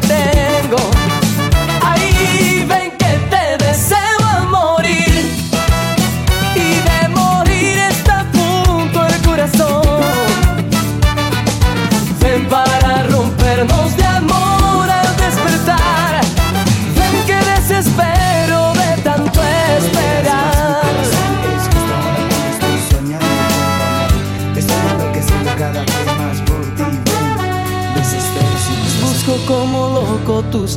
Tus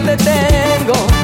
donde tengo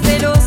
morena.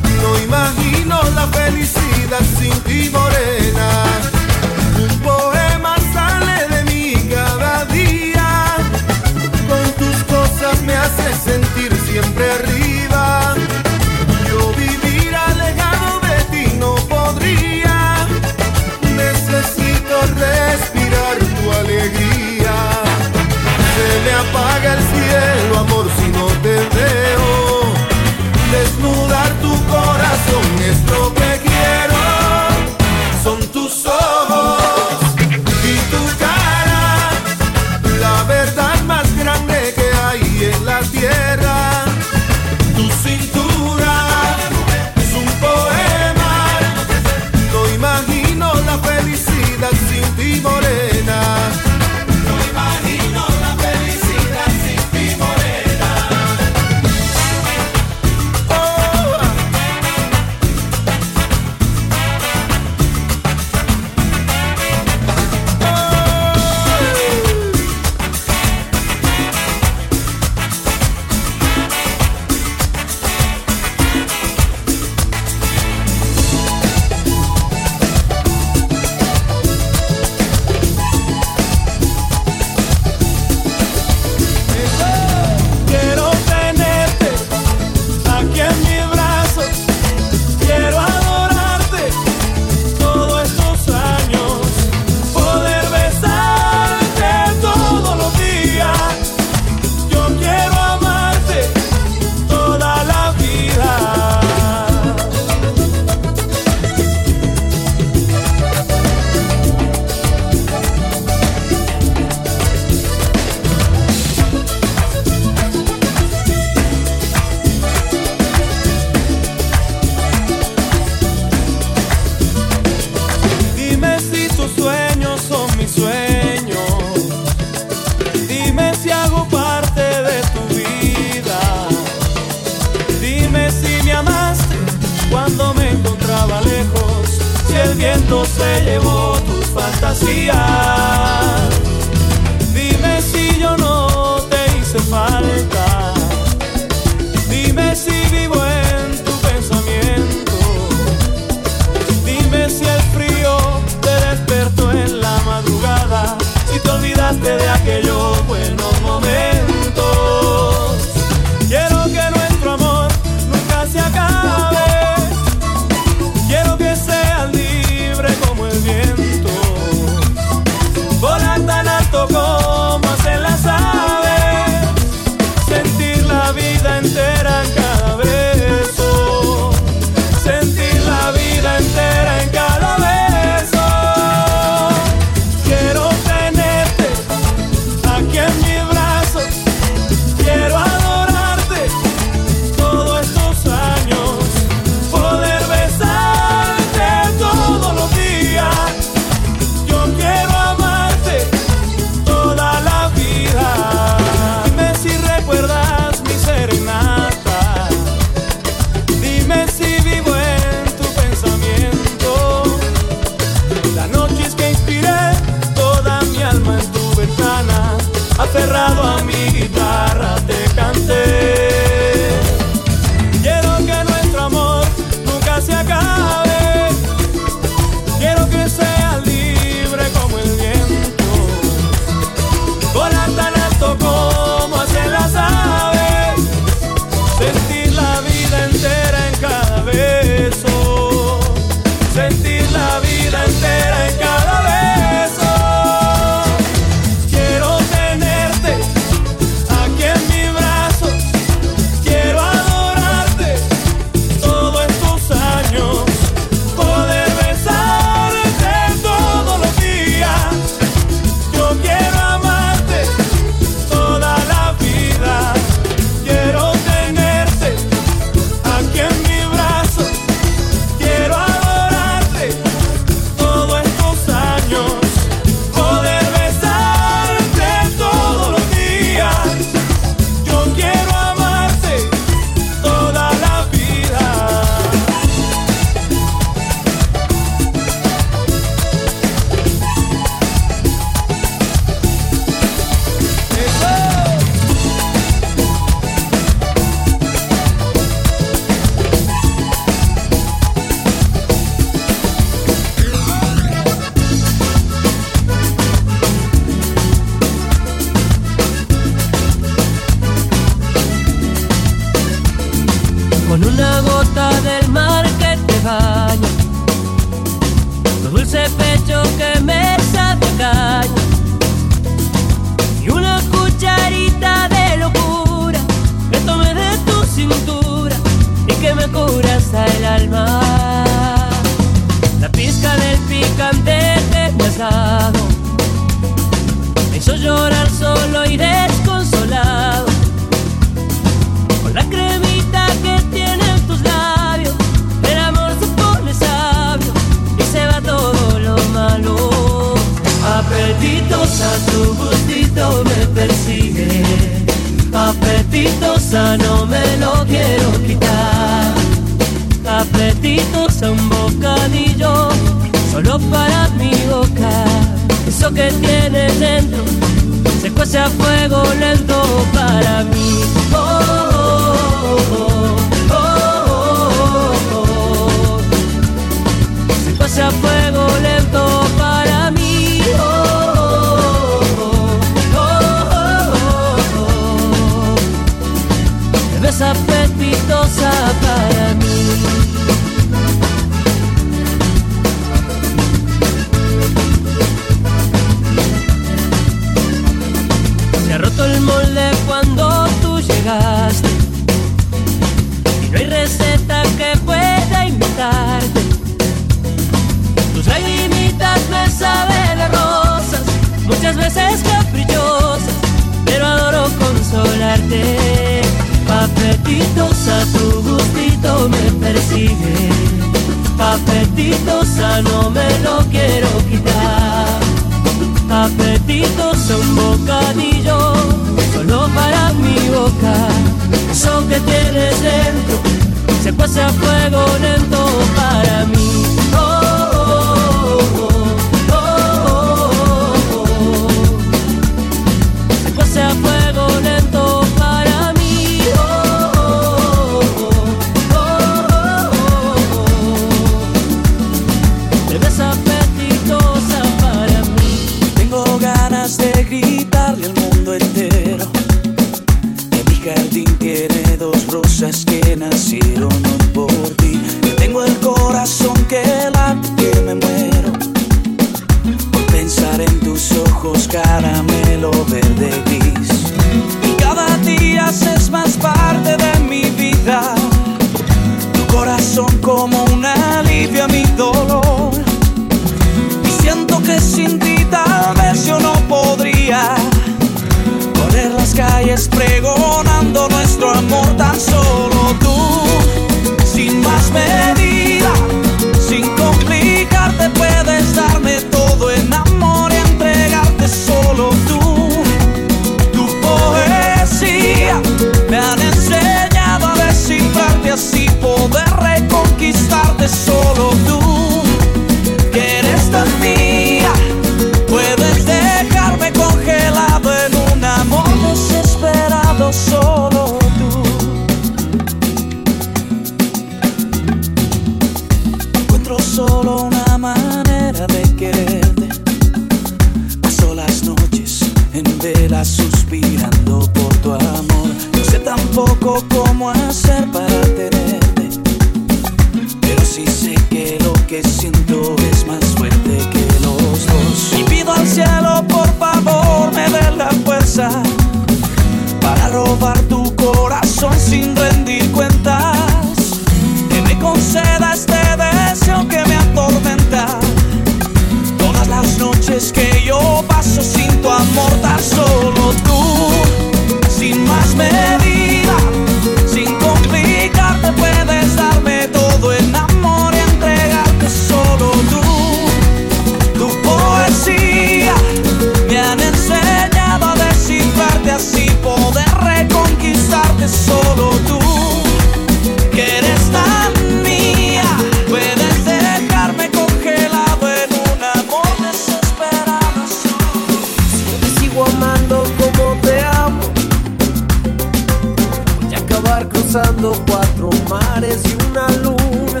cruzando cuatro mares y una luna.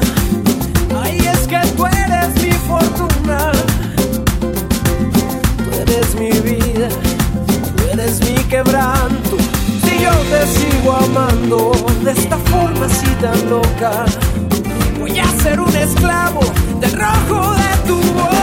Ay, es que tú eres mi fortuna, tú eres mi vida, tú eres mi quebranto. Si yo te sigo amando de esta forma así tan loca, voy a ser un esclavo del rojo de tu voz.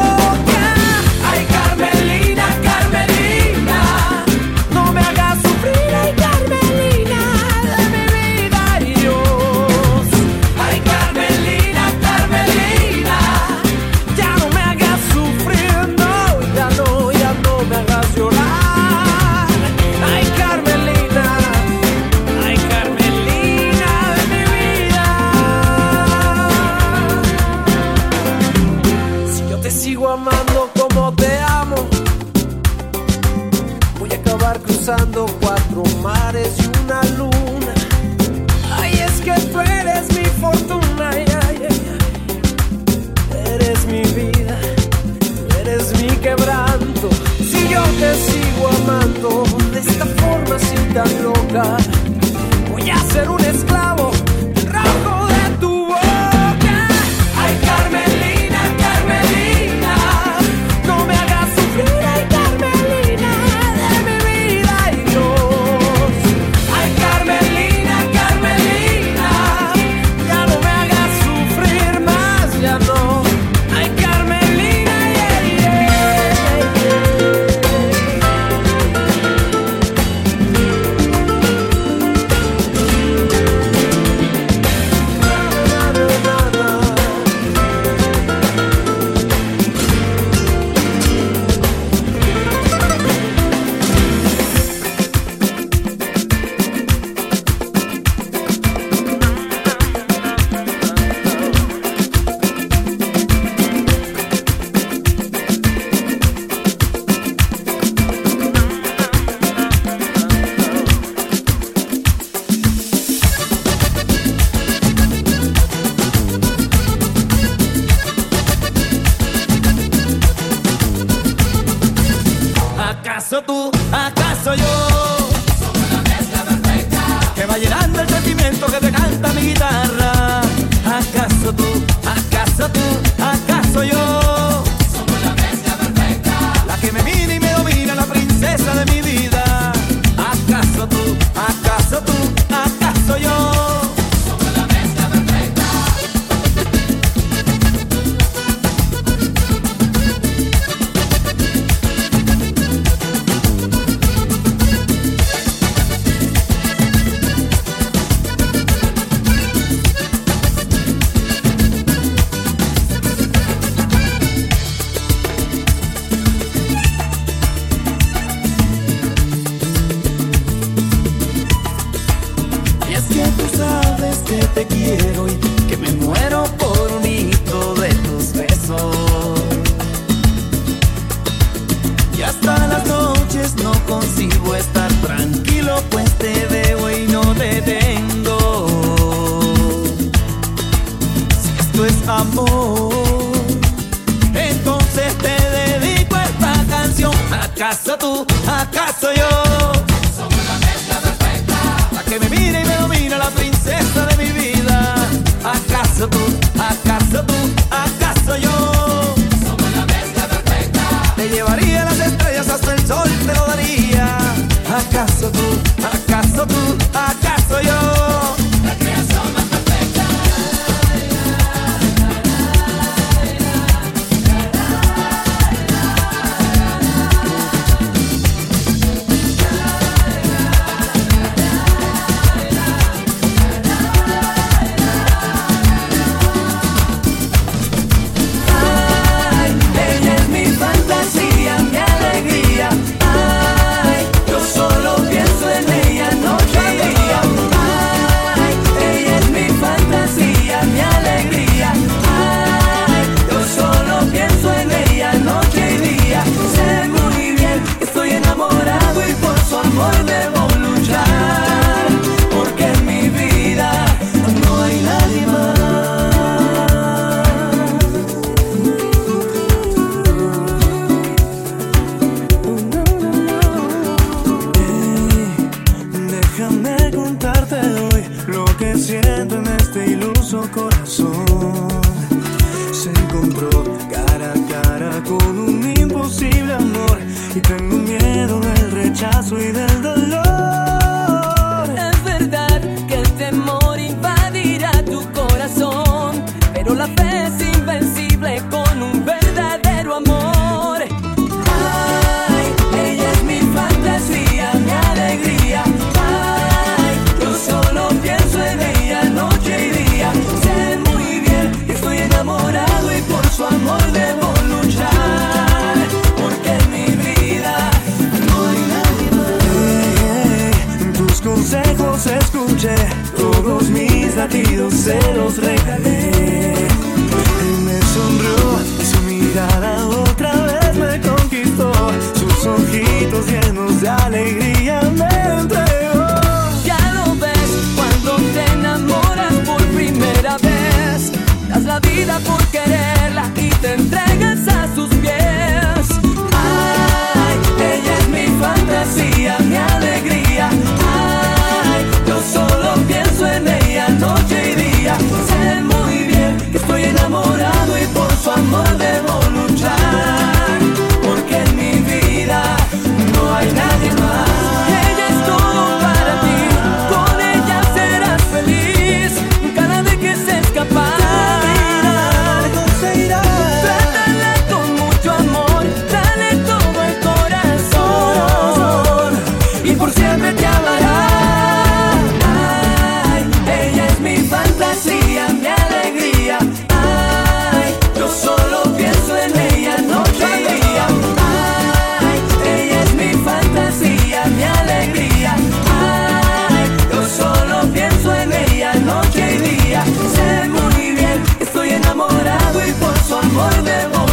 por devoción.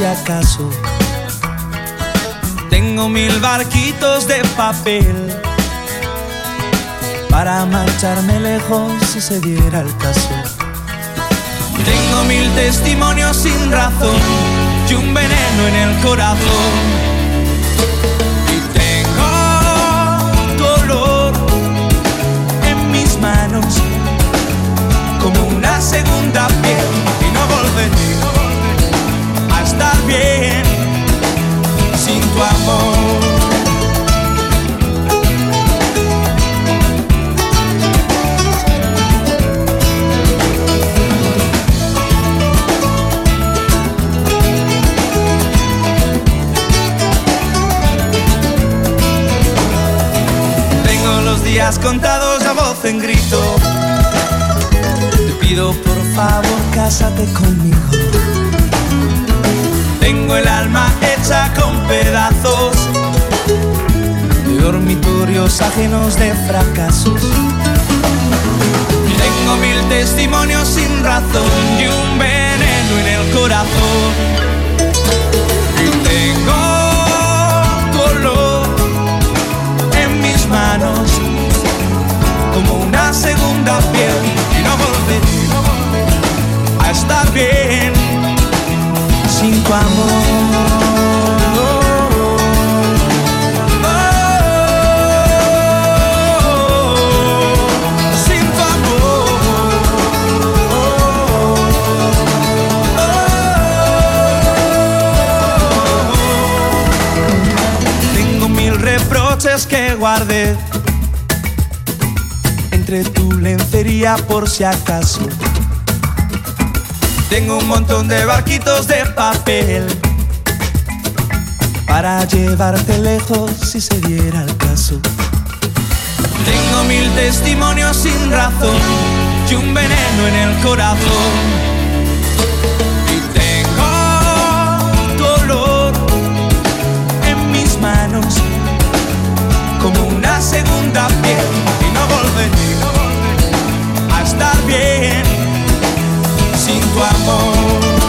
si acaso. Tengo mil barquitos de papel para marcharme lejos si se diera el caso. Tengo mil testimonios sin razón y un veneno en el corazón. Y tengo dolor en mis manos como una segunda piel y no volveré bien sin tu amor. Tengo los días contados a voz en grito. Te pido por favor, cásate conmigo tengo el alma hecha con pedazos de dormitorios ajenos de fracasos. Tengo mil testimonios sin razón y un veneno en el corazón. Tengo tu olor en mis manos como una segunda piel y no volveré a estar bien tu amor. Oh, oh, sin tu. Tengo mil reproches que guardé entre tu lencería por si acaso tengo un montón de barquitos de papel para llevarte lejos si se diera el caso. Tengo mil testimonios sin razón y un veneno en el corazón. Y tengo dolor en mis manos como una segunda piel y no volveré a estar bien. sinto amor.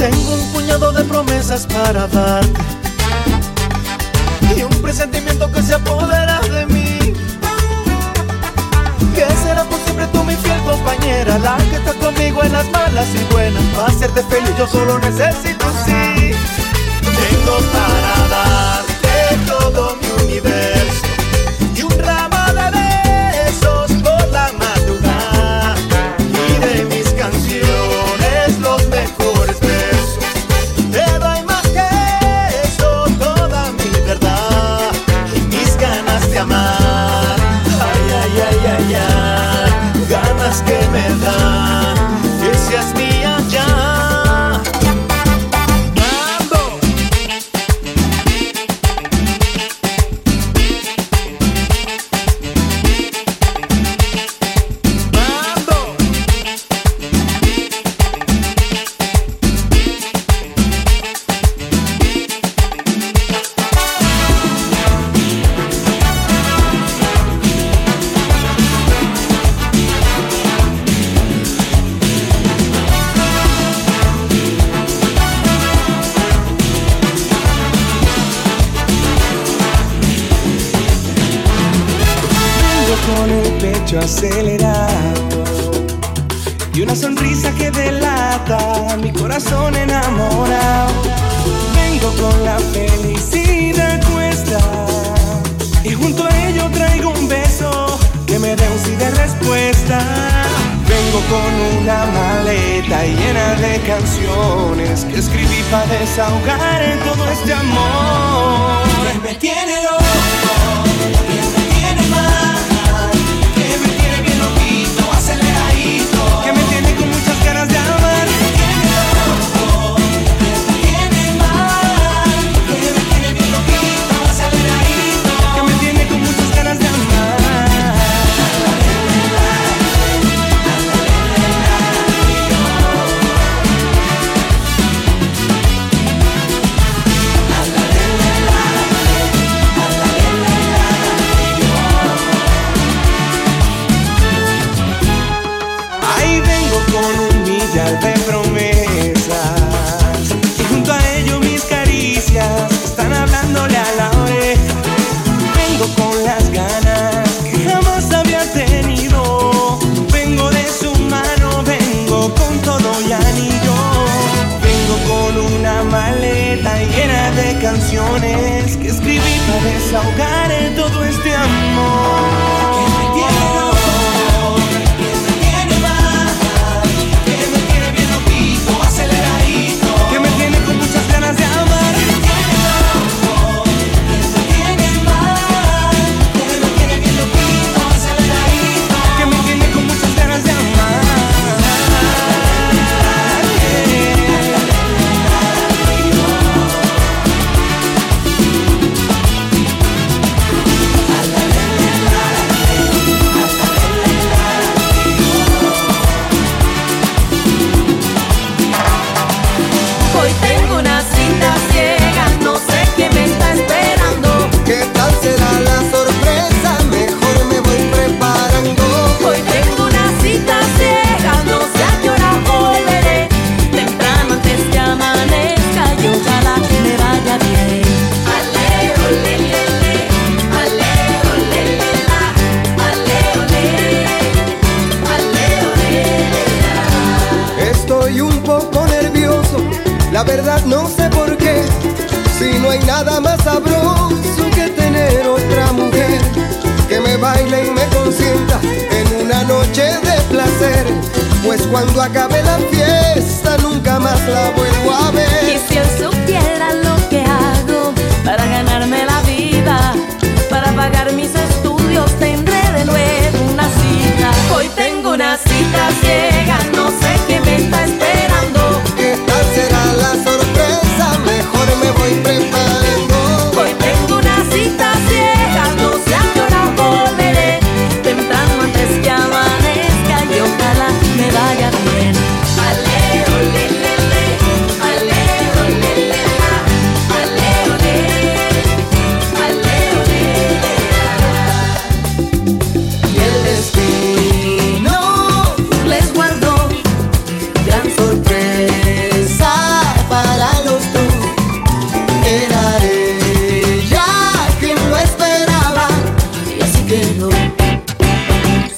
Tengo un puñado de promesas para darte y un presentimiento que se apodera de mí. Que será por siempre tú mi fiel compañera, la que está conmigo en las malas y buenas. Para hacerte feliz yo solo necesito sí. Tengo para darte todo mi universo. dándole a la. Vengo con las ganas que jamás había tenido. Vengo de su mano, vengo con todo y anillo. Vengo con una maleta llena de canciones que escribí para desahogar todo este amor. no hay nada más sabroso que tener otra mujer que me baile y me consienta en una noche de placer. Pues cuando acabe la fiesta nunca más la vuelvo a ver. Y si él supiera lo que hago para ganarme la vida, para pagar mis estudios, tendré de nuevo una cita. Hoy tengo una cita ciega, no sé qué me está.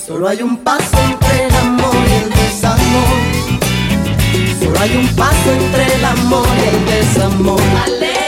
Solo hay un paso entre el amor y el desamor. Solo hay un paso entre el amor y el desamor.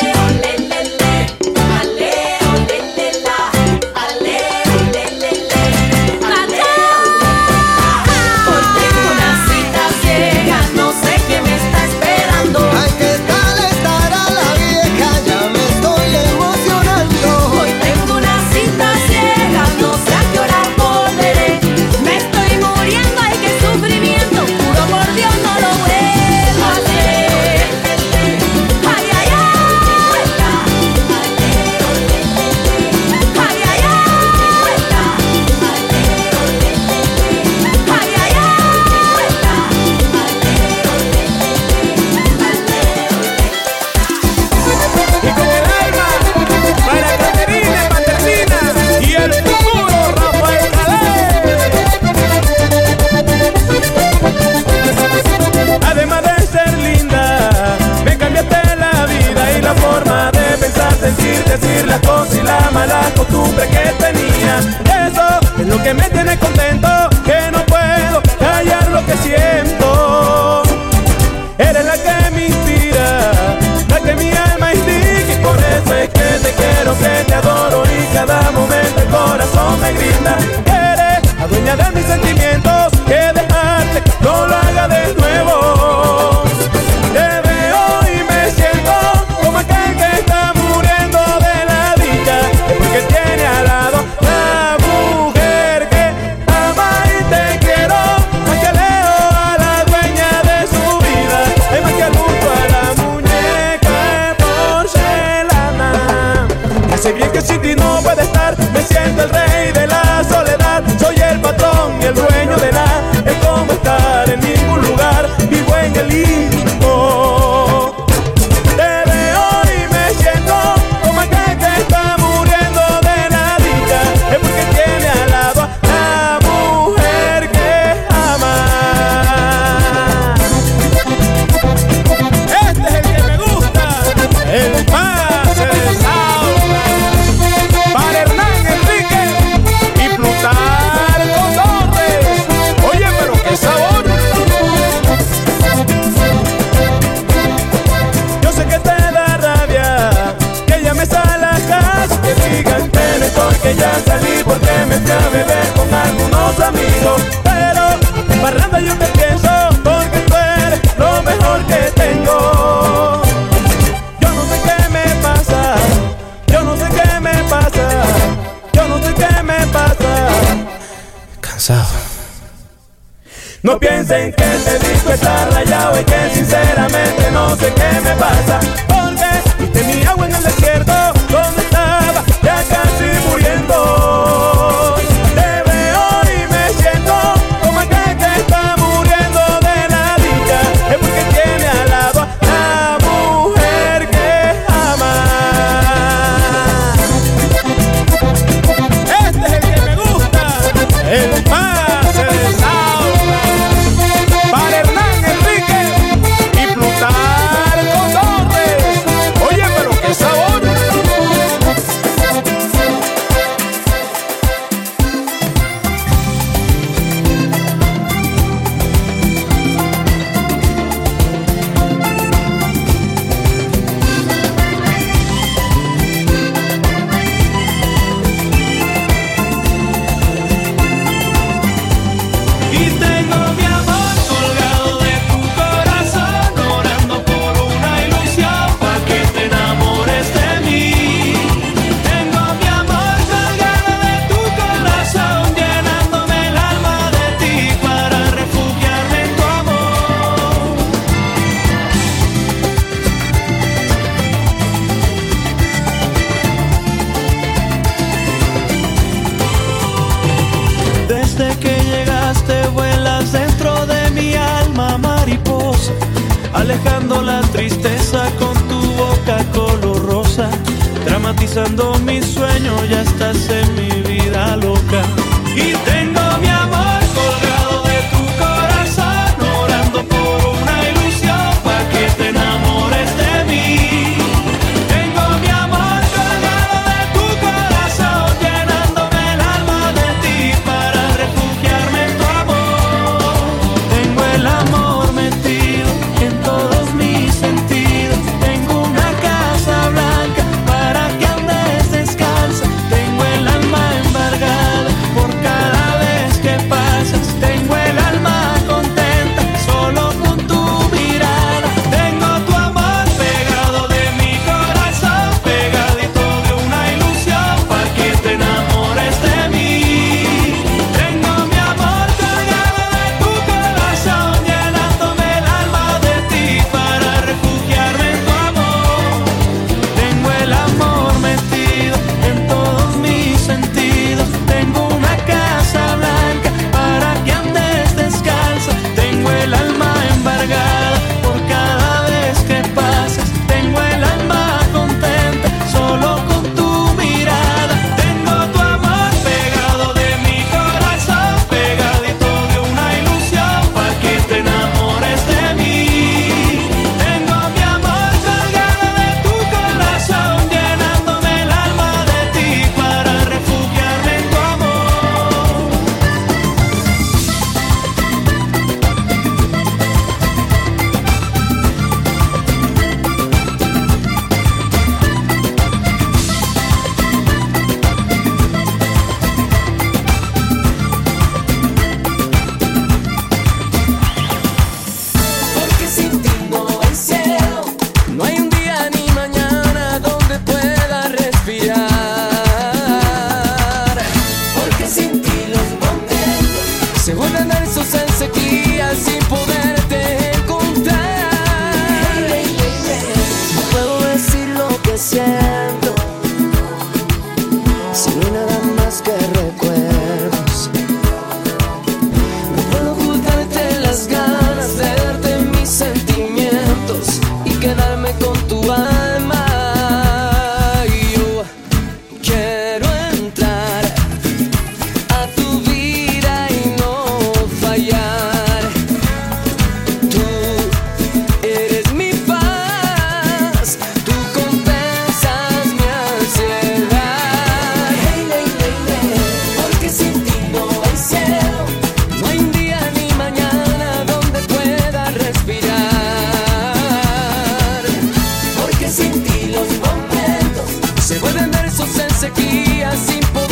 estilos completos se vuelven versos en sequía sin poder.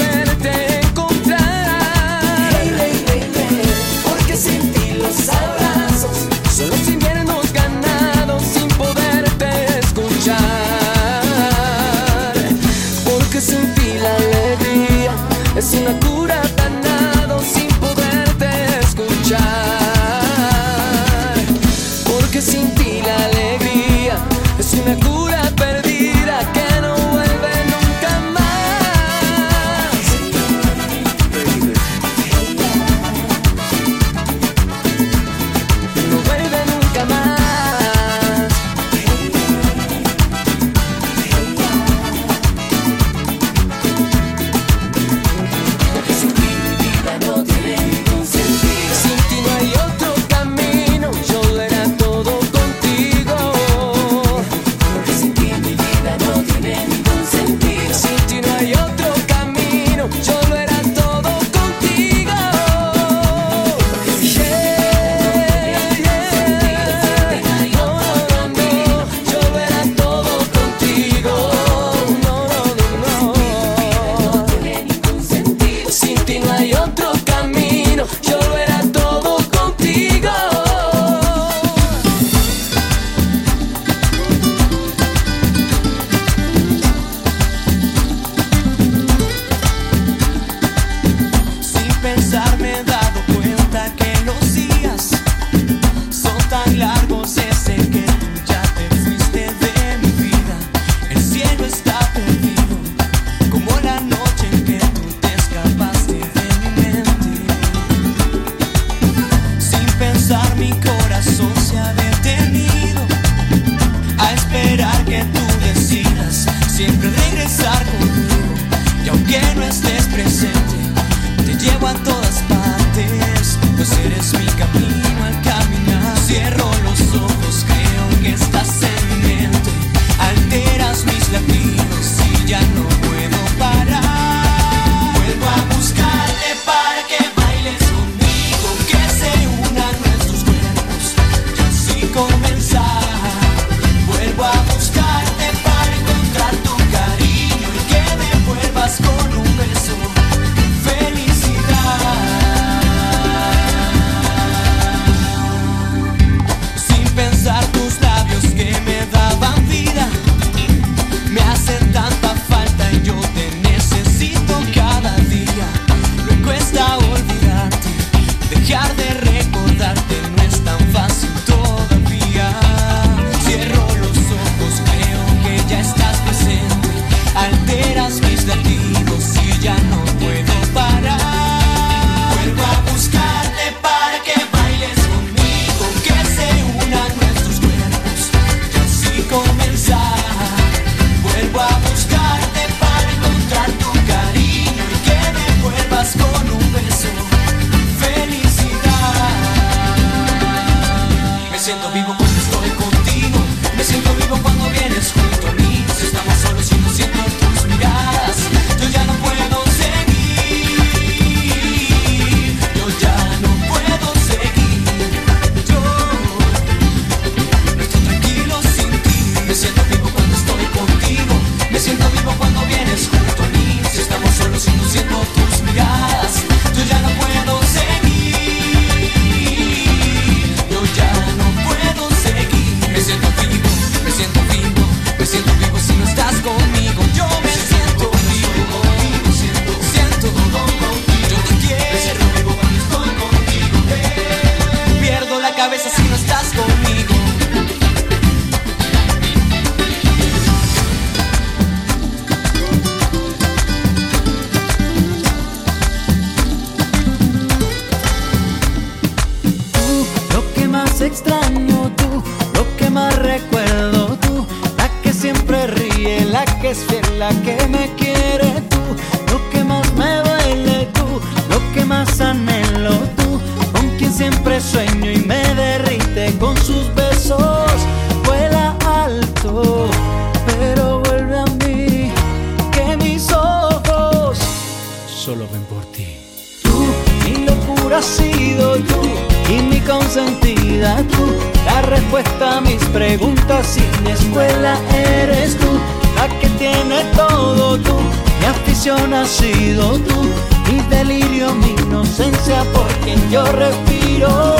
sea por quien yo respiro.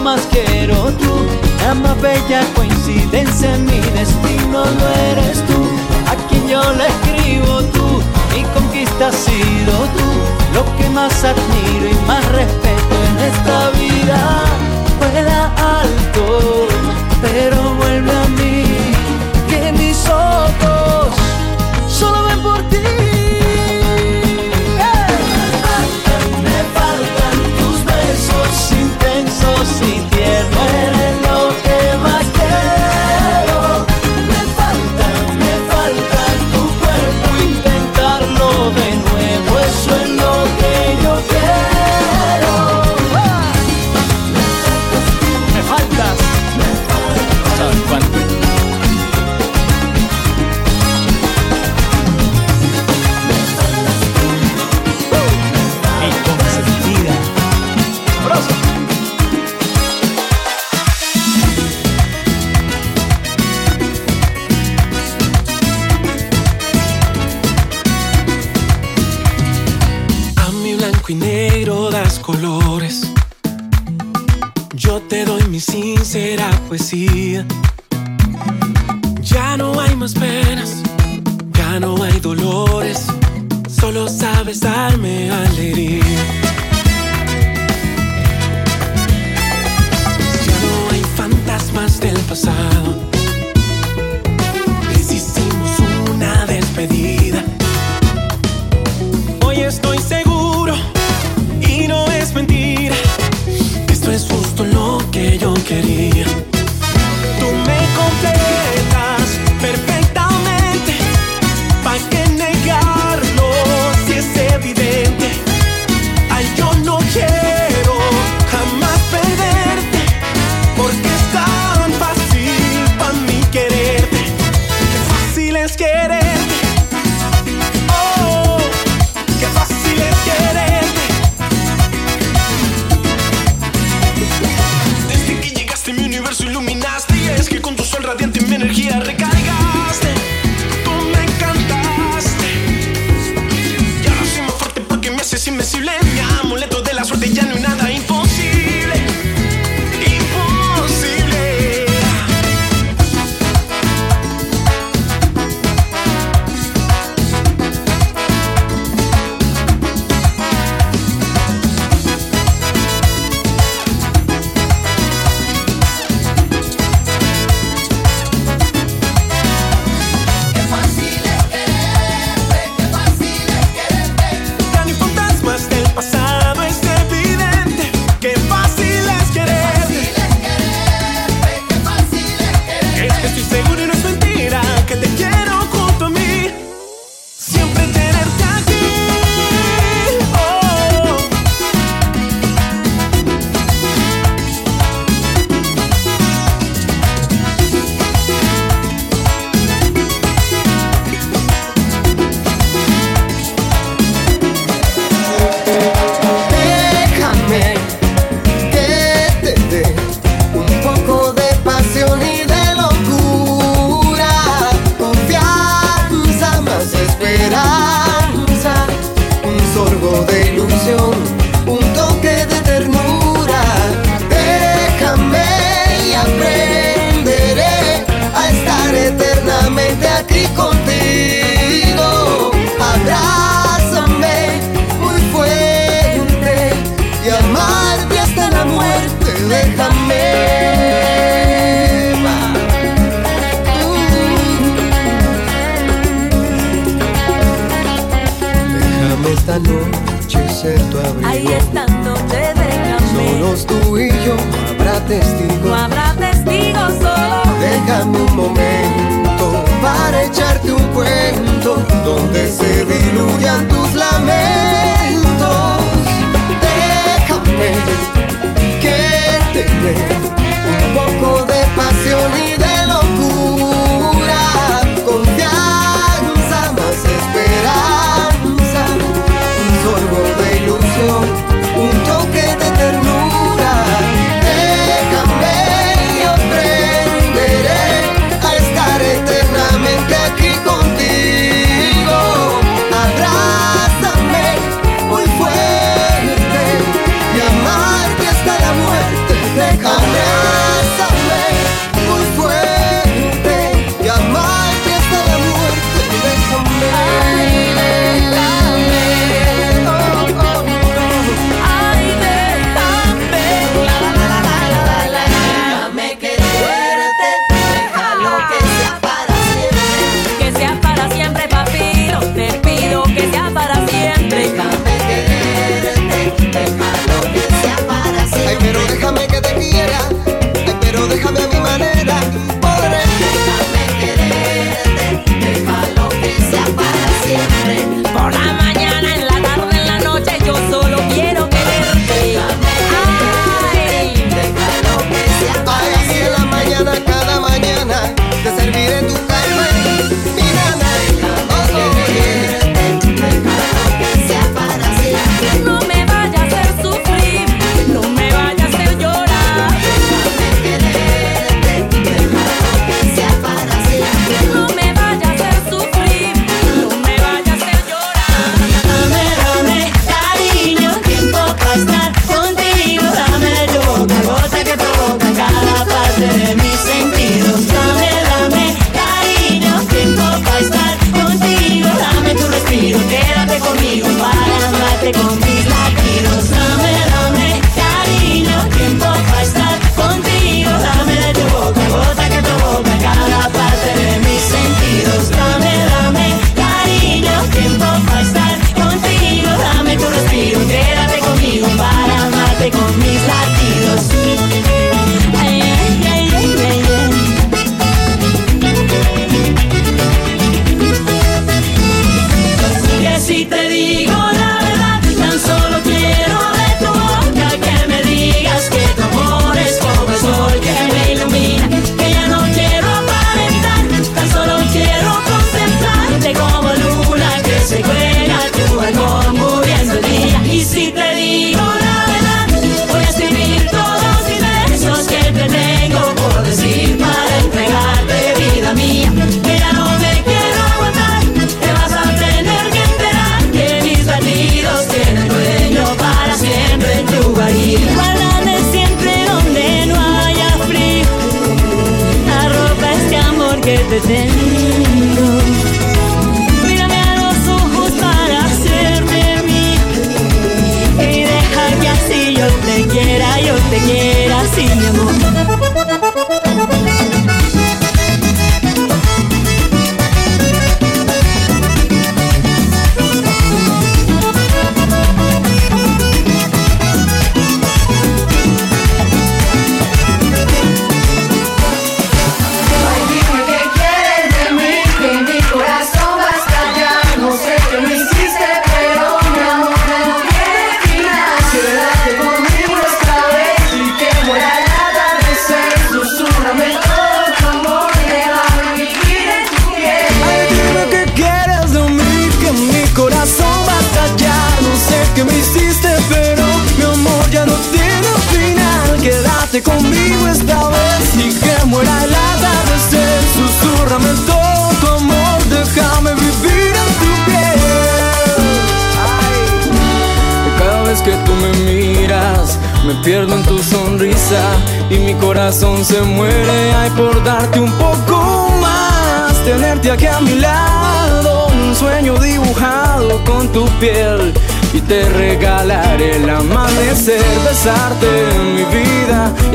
más quiero tú, la más bella coincidencia en mi destino lo eres tú, a quien yo le escribo tú, mi conquista ha sido tú, lo que más admiro y más respeto en esta vida, vuela alto, pero vuelve a mí.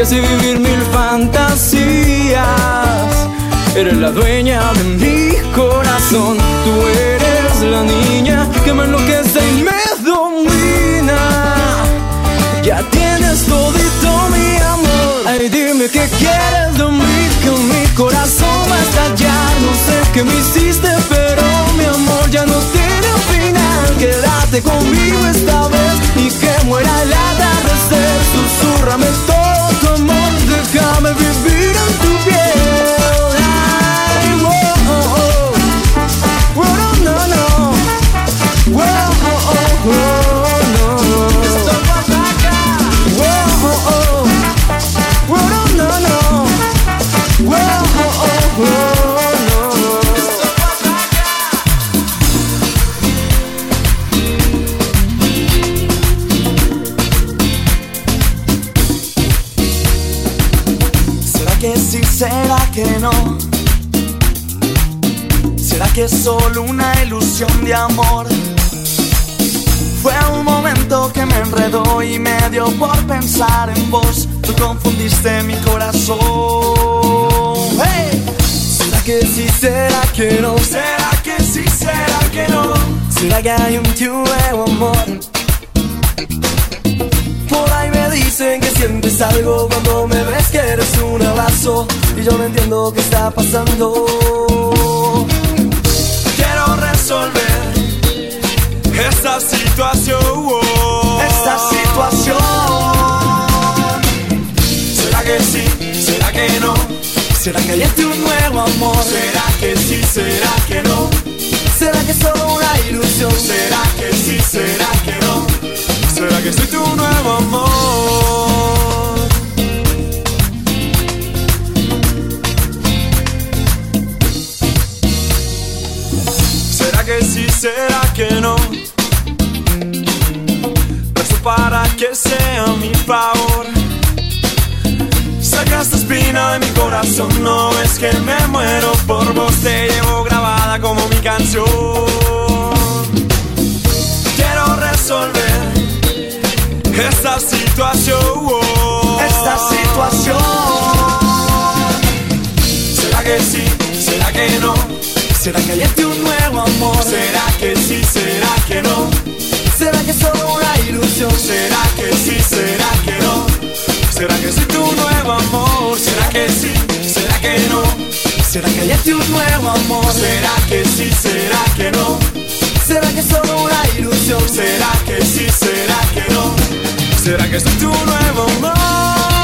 Y vivir mil fantasías. Eres la dueña de mi corazón, tú eres la niña que me enloquece y me domina. Ya tienes todito mi amor. Ay, dime qué quieres de mí, que mi corazón va a estallar. No sé qué me hiciste, pero mi amor ya no tiene final. Quédate conmigo esta vez y que muera el atardecer. Susúrrame todo pensar en vos. Tú confundiste mi corazón. ¡Hey! ¿Será que sí? ¿Será que no? ¿Será que sí? ¿Será que no? ¿Será que hay un nuevo amor? Por ahí me dicen que sientes algo cuando me ves que eres un abrazo y yo no entiendo qué está pasando. Quiero resolver esta situación. Que sí? ¿Será que no? ¿Será que hay este un nuevo amor? ¿Será que sí? ¿Será que no? ¿Será que es solo una ilusión? ¿Será que sí? ¿Será que no? ¿Será que soy tu nuevo amor? ¿Será que sí? ¿Será que no? Rezo para que sea mi favor. Saca esta espina de mi corazón, no es que me muero por vos, te llevo grabada como mi canción. Quiero resolver esta situación. Esta situación. ¿Será que sí? ¿Será que no? ¿Será que hay este un nuevo amor? ¿Será que sí? ¿Será que no? ¿Será que es solo una ilusión? ¿Será que sí? ¿Será que no? ¿Será que soy tu nuevo amor? ¿Será que sí? ¿Será que no? ¿Será que hay este un nuevo amor? ¿Será que sí? ¿Será que no? ¿Será que solo una ilusión? ¿Será que sí? ¿Será que no? ¿Será que soy tu nuevo amor?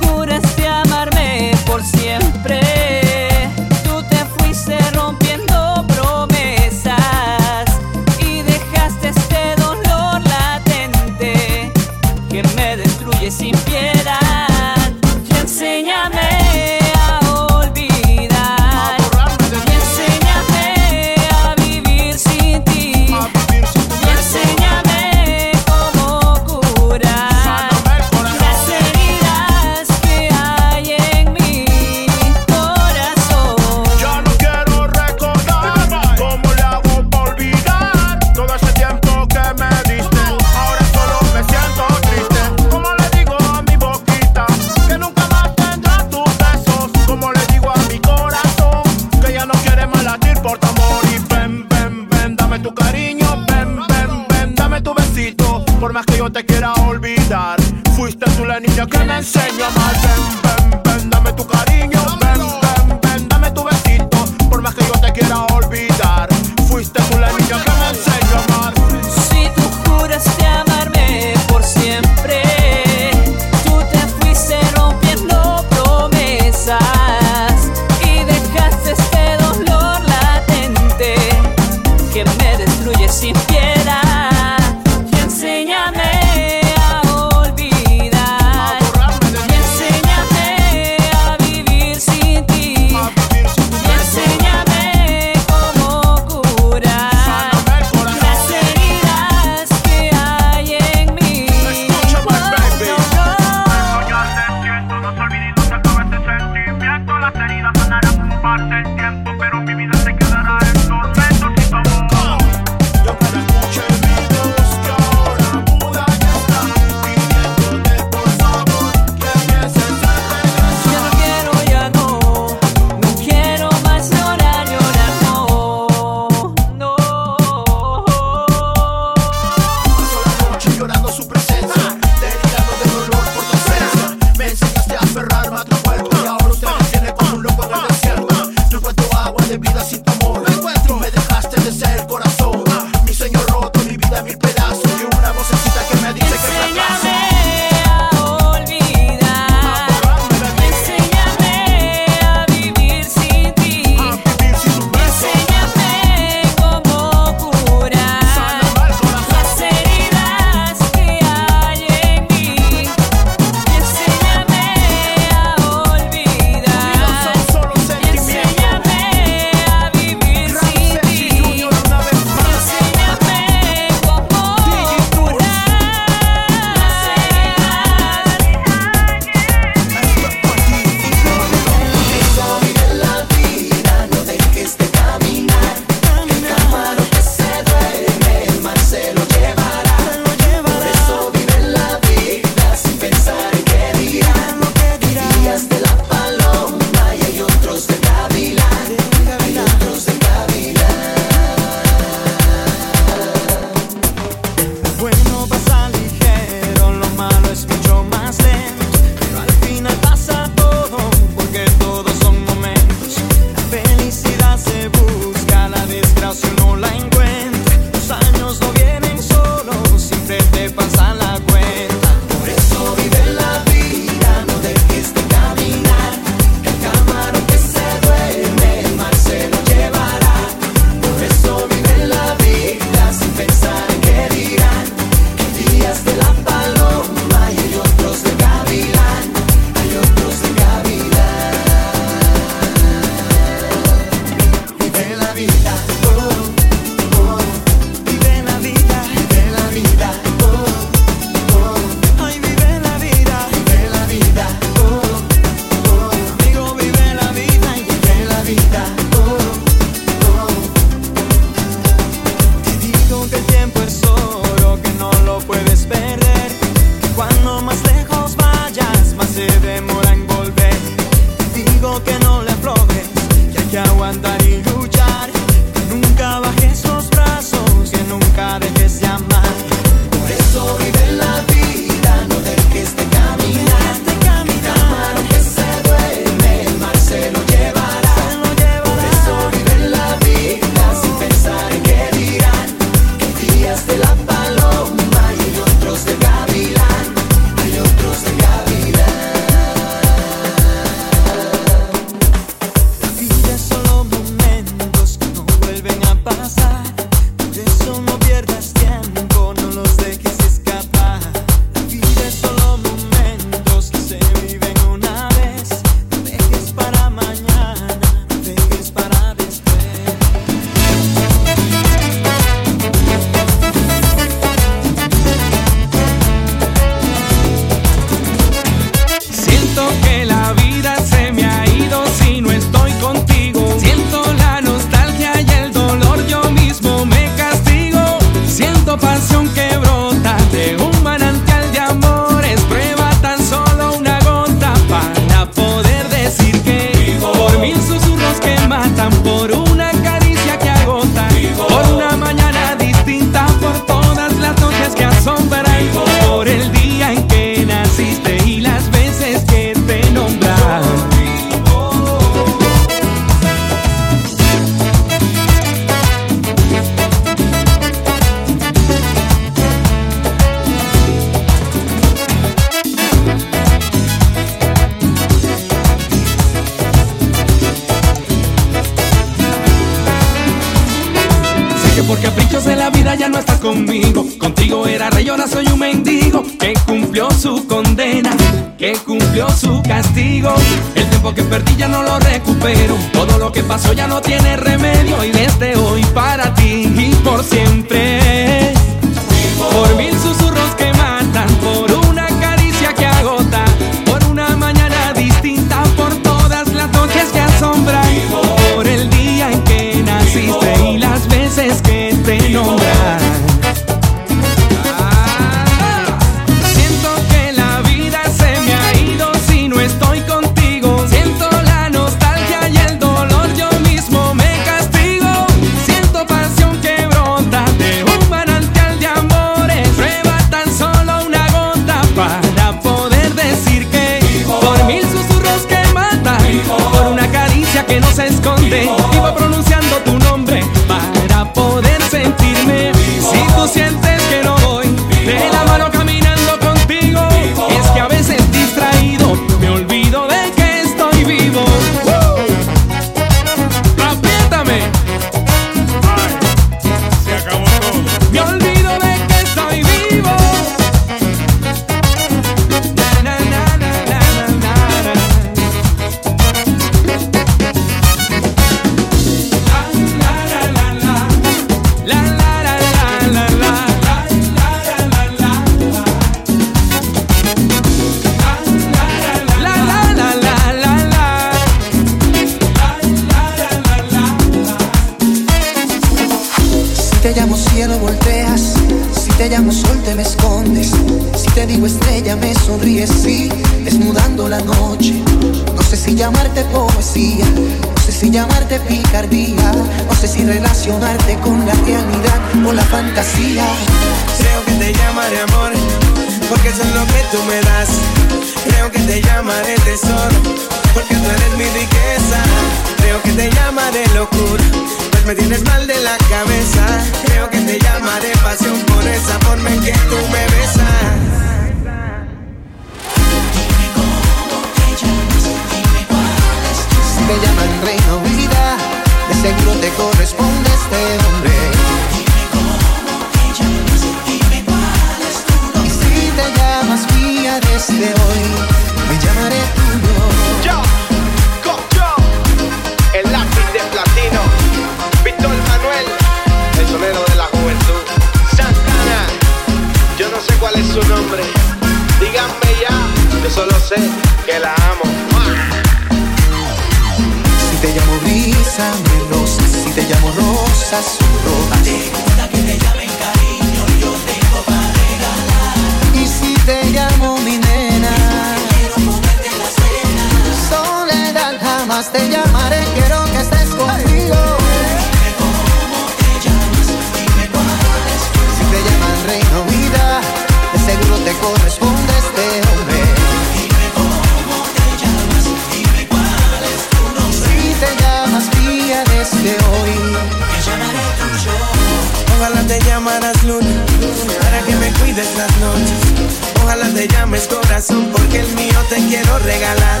corazón porque el mío te quiero regalar.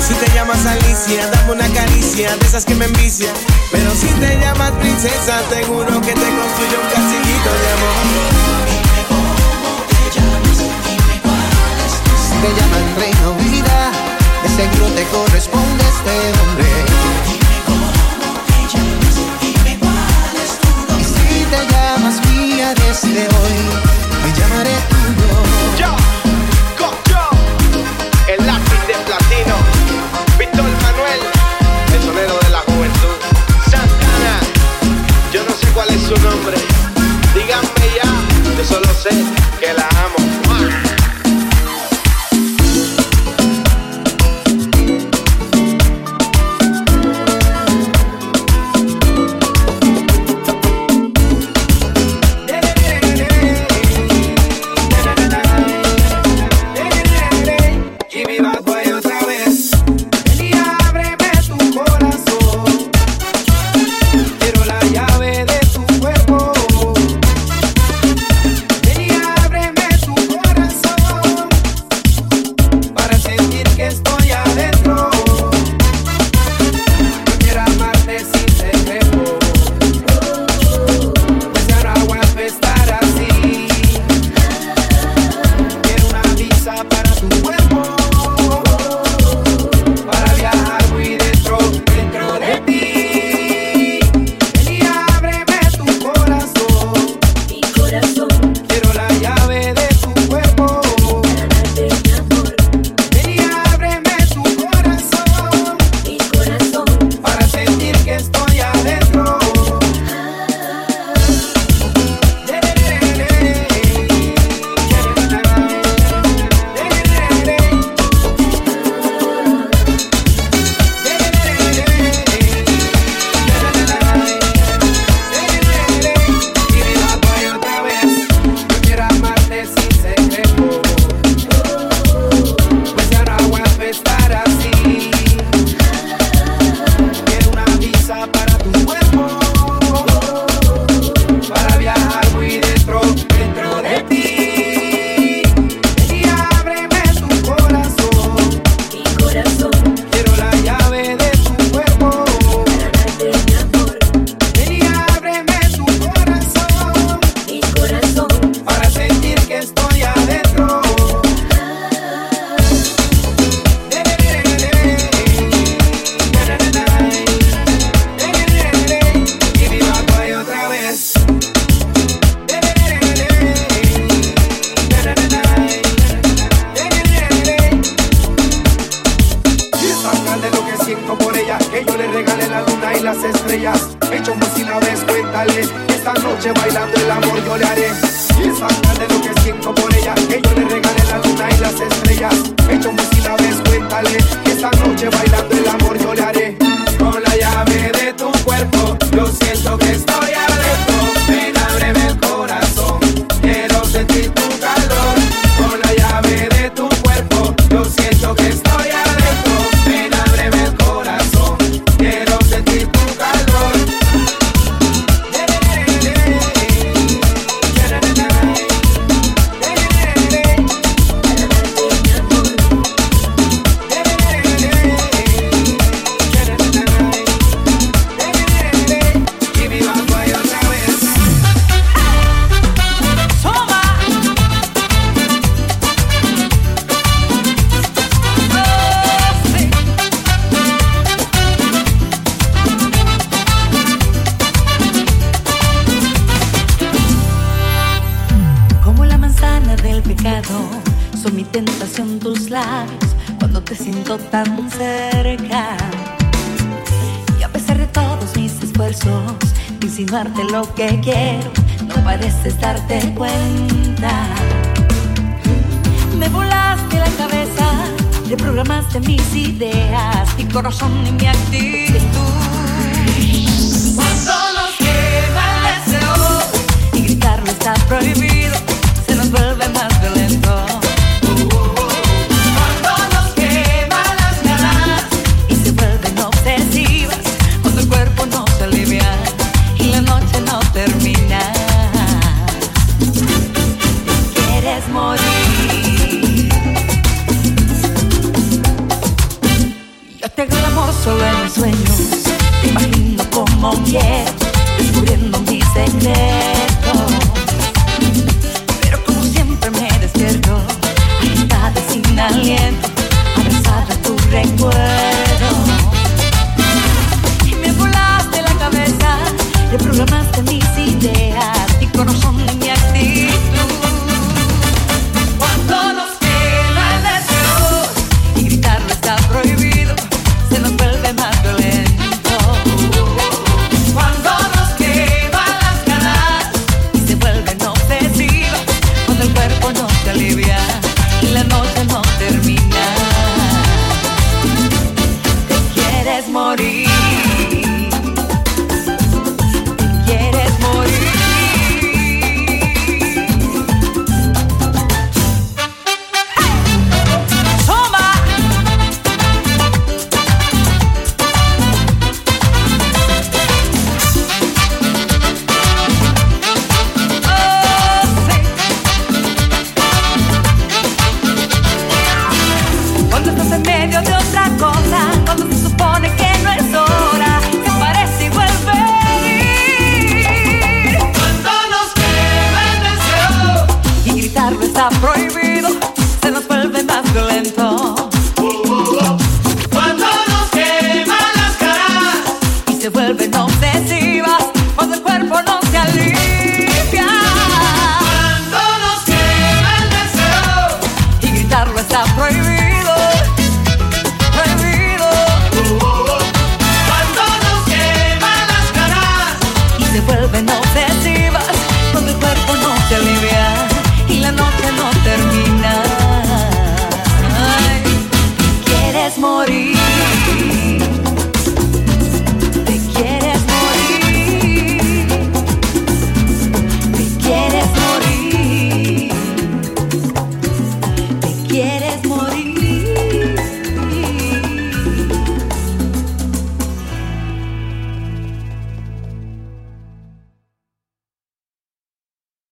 Si te llamas Alicia, dame una caricia de esas que me envicia. Pero si te llamas princesa, te juro que te construyo un casillito de amor. Te llamas, dime cuál es tu te llaman reina vida, de seguro te corresponde este hombre. Dime cómo te llamas, dime cuál es tu nombre. Y si te llamas mía desde hoy, me llamaré tuyo. solo sé que la